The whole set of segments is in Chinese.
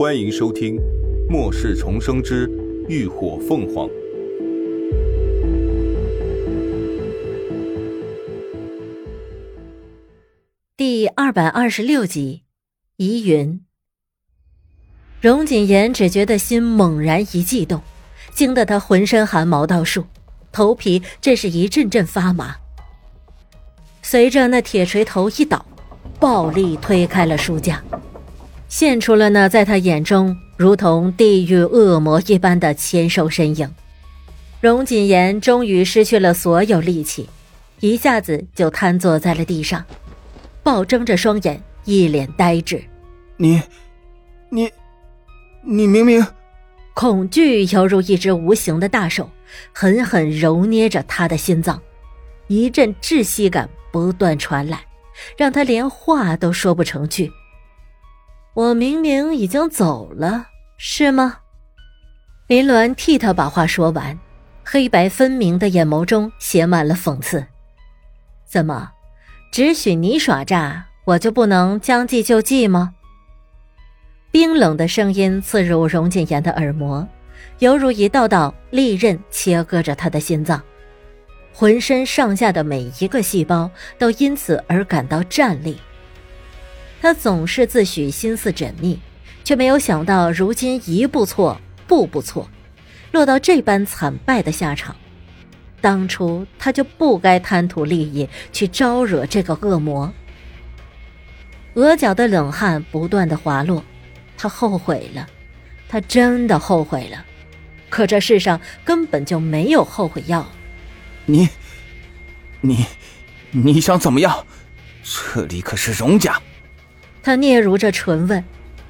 欢迎收听《末世重生之浴火凤凰》第二百二十六集。疑云，荣锦言只觉得心猛然一悸动，惊得他浑身汗毛倒竖，头皮真是一阵阵发麻。随着那铁锤头一倒，暴力推开了书架。现出了那在他眼中如同地狱恶魔一般的纤瘦身影，荣锦言终于失去了所有力气，一下子就瘫坐在了地上，暴睁着双眼，一脸呆滞。你，你，你明明……恐惧犹如一只无形的大手，狠狠揉捏着他的心脏，一阵窒息感不断传来，让他连话都说不成句。我明明已经走了，是吗？林鸾替他把话说完，黑白分明的眼眸中写满了讽刺。怎么，只许你耍诈，我就不能将计就计吗？冰冷的声音刺入荣锦言的耳膜，犹如一道道利刃切割着他的心脏，浑身上下的每一个细胞都因此而感到战栗。他总是自诩心思缜密，却没有想到如今一步错，步步错，落到这般惨败的下场。当初他就不该贪图利益，去招惹这个恶魔。额角的冷汗不断的滑落，他后悔了，他真的后悔了。可这世上根本就没有后悔药。你，你，你想怎么样？这里可是荣家。他嗫嚅着唇问，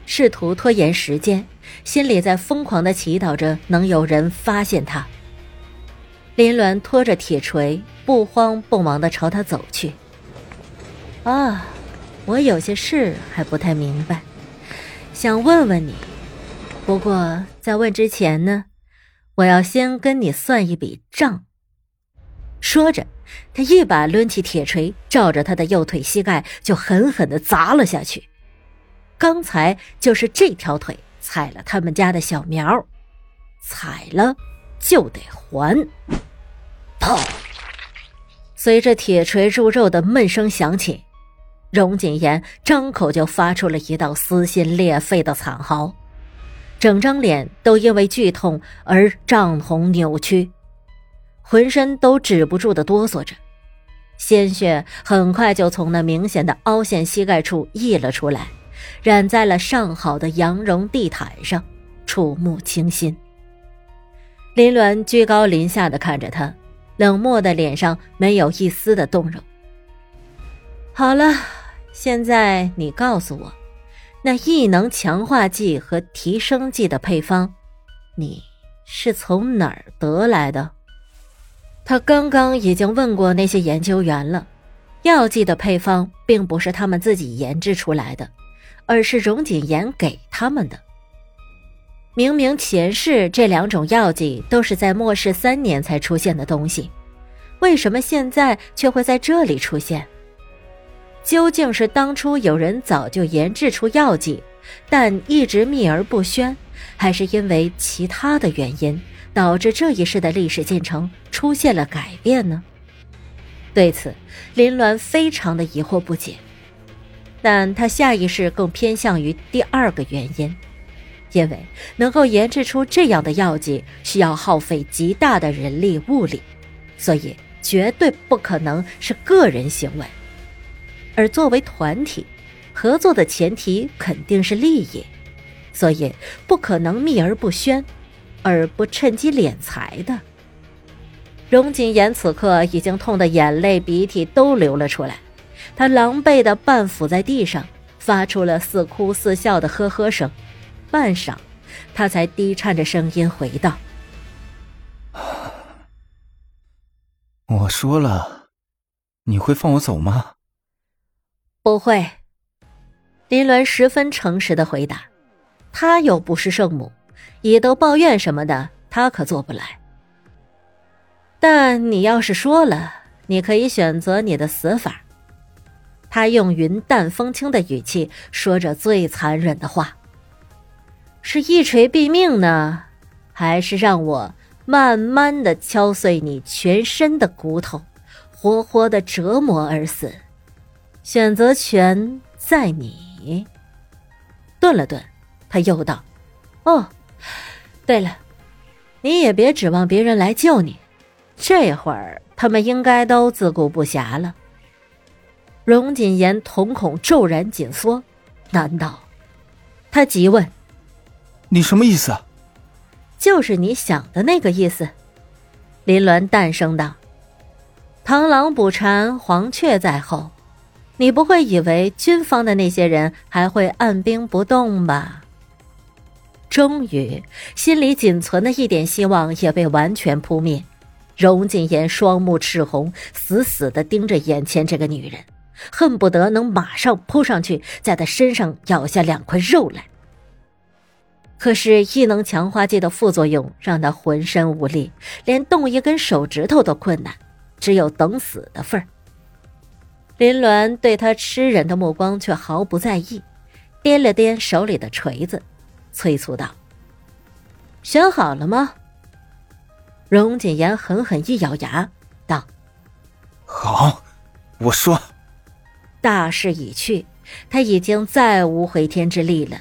试图拖延时间，心里在疯狂的祈祷着能有人发现他。林鸾拖着铁锤，不慌不忙的朝他走去。啊，我有些事还不太明白，想问问你。不过在问之前呢，我要先跟你算一笔账。说着。他一把抡起铁锤，照着他的右腿膝盖就狠狠的砸了下去。刚才就是这条腿踩了他们家的小苗，踩了就得还。砰！随着铁锤入肉的闷声响起，荣锦言张口就发出了一道撕心裂肺的惨嚎，整张脸都因为剧痛而涨红扭曲。浑身都止不住的哆嗦着，鲜血很快就从那明显的凹陷膝盖处溢了出来，染在了上好的羊绒地毯上，触目惊心。林鸾居高临下的看着他，冷漠的脸上没有一丝的动容。好了，现在你告诉我，那异能强化剂和提升剂的配方，你是从哪儿得来的？他刚刚已经问过那些研究员了，药剂的配方并不是他们自己研制出来的，而是荣锦言给他们的。明明前世这两种药剂都是在末世三年才出现的东西，为什么现在却会在这里出现？究竟是当初有人早就研制出药剂，但一直秘而不宣，还是因为其他的原因？导致这一世的历史进程出现了改变呢？对此，林鸾非常的疑惑不解，但他下意识更偏向于第二个原因，因为能够研制出这样的药剂需要耗费极大的人力物力，所以绝对不可能是个人行为，而作为团体合作的前提肯定是利益，所以不可能秘而不宣。而不趁机敛财的。荣锦言此刻已经痛得眼泪鼻涕都流了出来，他狼狈的半伏在地上，发出了似哭似笑的呵呵声。半晌，他才低颤着声音回道：“ 我说了，你会放我走吗？”“不会。”林鸾十分诚实的回答，他又不是圣母。以斗抱怨什么的，他可做不来。但你要是说了，你可以选择你的死法。他用云淡风轻的语气说着最残忍的话。是一锤毙命呢，还是让我慢慢的敲碎你全身的骨头，活活的折磨而死？选择权在你。顿了顿，他又道：“哦，对了，你也别指望别人来救你，这会儿他们应该都自顾不暇了。”荣锦言瞳孔骤然紧缩，难道？他急问：“你什么意思？”“就是你想的那个意思。”林鸾淡声道：“螳螂捕蝉，黄雀在后。”你不会以为军方的那些人还会按兵不动吧？终于，心里仅存的一点希望也被完全扑灭。荣锦言双目赤红，死死的盯着眼前这个女人，恨不得能马上扑上去，在她身上咬下两块肉来。可是异能强化剂的副作用让他浑身无力，连动一根手指头都困难，只有等死的份儿。林鸾对他吃人的目光却毫不在意，掂了掂手里的锤子，催促道：“选好了吗？”荣锦言狠狠一咬牙，道：“好，我说。”大势已去，他已经再无回天之力了。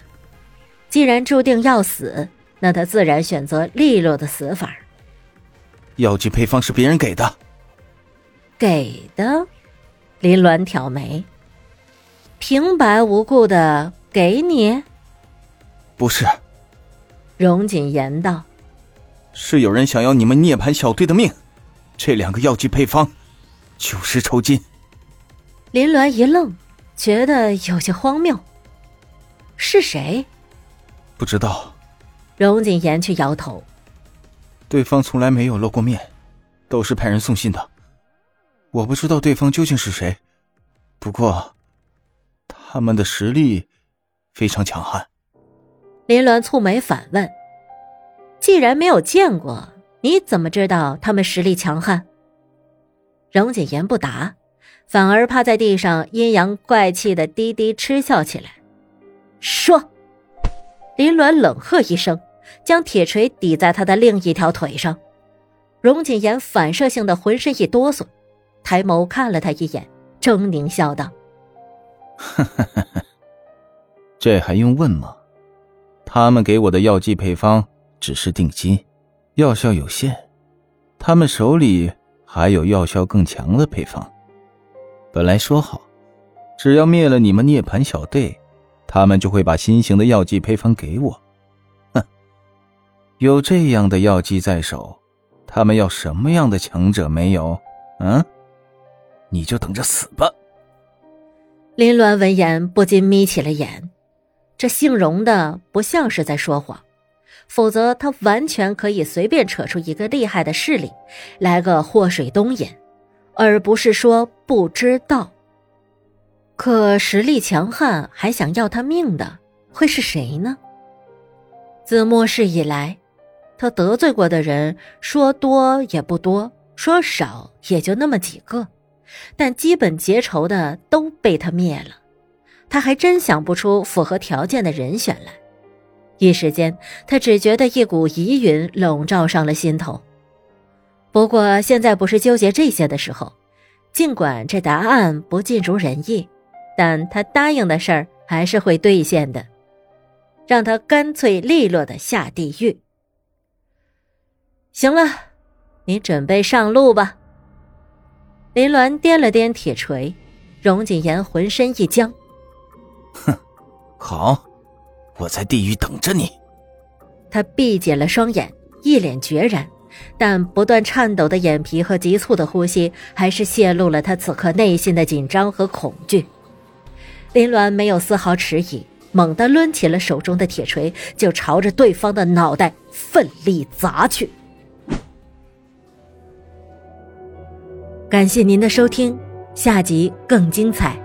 既然注定要死，那他自然选择利落的死法。药剂配方是别人给的，给的。林鸾挑眉，平白无故的给你？不是。荣锦言道：“是有人想要你们涅槃小队的命，这两个药剂配方，九十酬金。”林鸾一愣，觉得有些荒谬。是谁？不知道。荣锦言却摇头：“对方从来没有露过面，都是派人送信的。”我不知道对方究竟是谁，不过他们的实力非常强悍。林鸾蹙眉反问：“既然没有见过，你怎么知道他们实力强悍？”荣锦言不答，反而趴在地上阴阳怪气的低低嗤笑起来。说：“林鸾冷喝一声，将铁锤抵在他的另一条腿上。荣锦言反射性的浑身一哆嗦。抬眸看了他一眼，狰狞笑道：“这还用问吗？他们给我的药剂配方只是定金，药效有限。他们手里还有药效更强的配方。本来说好，只要灭了你们涅槃小队，他们就会把新型的药剂配方给我。哼，有这样的药剂在手，他们要什么样的强者没有？嗯？”你就等着死吧！林鸾闻言不禁眯起了眼，这姓荣的不像是在说谎，否则他完全可以随便扯出一个厉害的势力来个祸水东引，而不是说不知道。可实力强悍还想要他命的会是谁呢？自末世以来，他得罪过的人说多也不多，说少也就那么几个。但基本结仇的都被他灭了，他还真想不出符合条件的人选来。一时间，他只觉得一股疑云笼罩上了心头。不过现在不是纠结这些的时候，尽管这答案不尽如人意，但他答应的事儿还是会兑现的，让他干脆利落的下地狱。行了，你准备上路吧。林鸾掂了掂铁锤，荣锦言浑身一僵。哼，好，我在地狱等着你。他闭紧了双眼，一脸决然，但不断颤抖的眼皮和急促的呼吸，还是泄露了他此刻内心的紧张和恐惧。林鸾没有丝毫迟疑，猛地抡起了手中的铁锤，就朝着对方的脑袋奋力砸去。感谢您的收听，下集更精彩。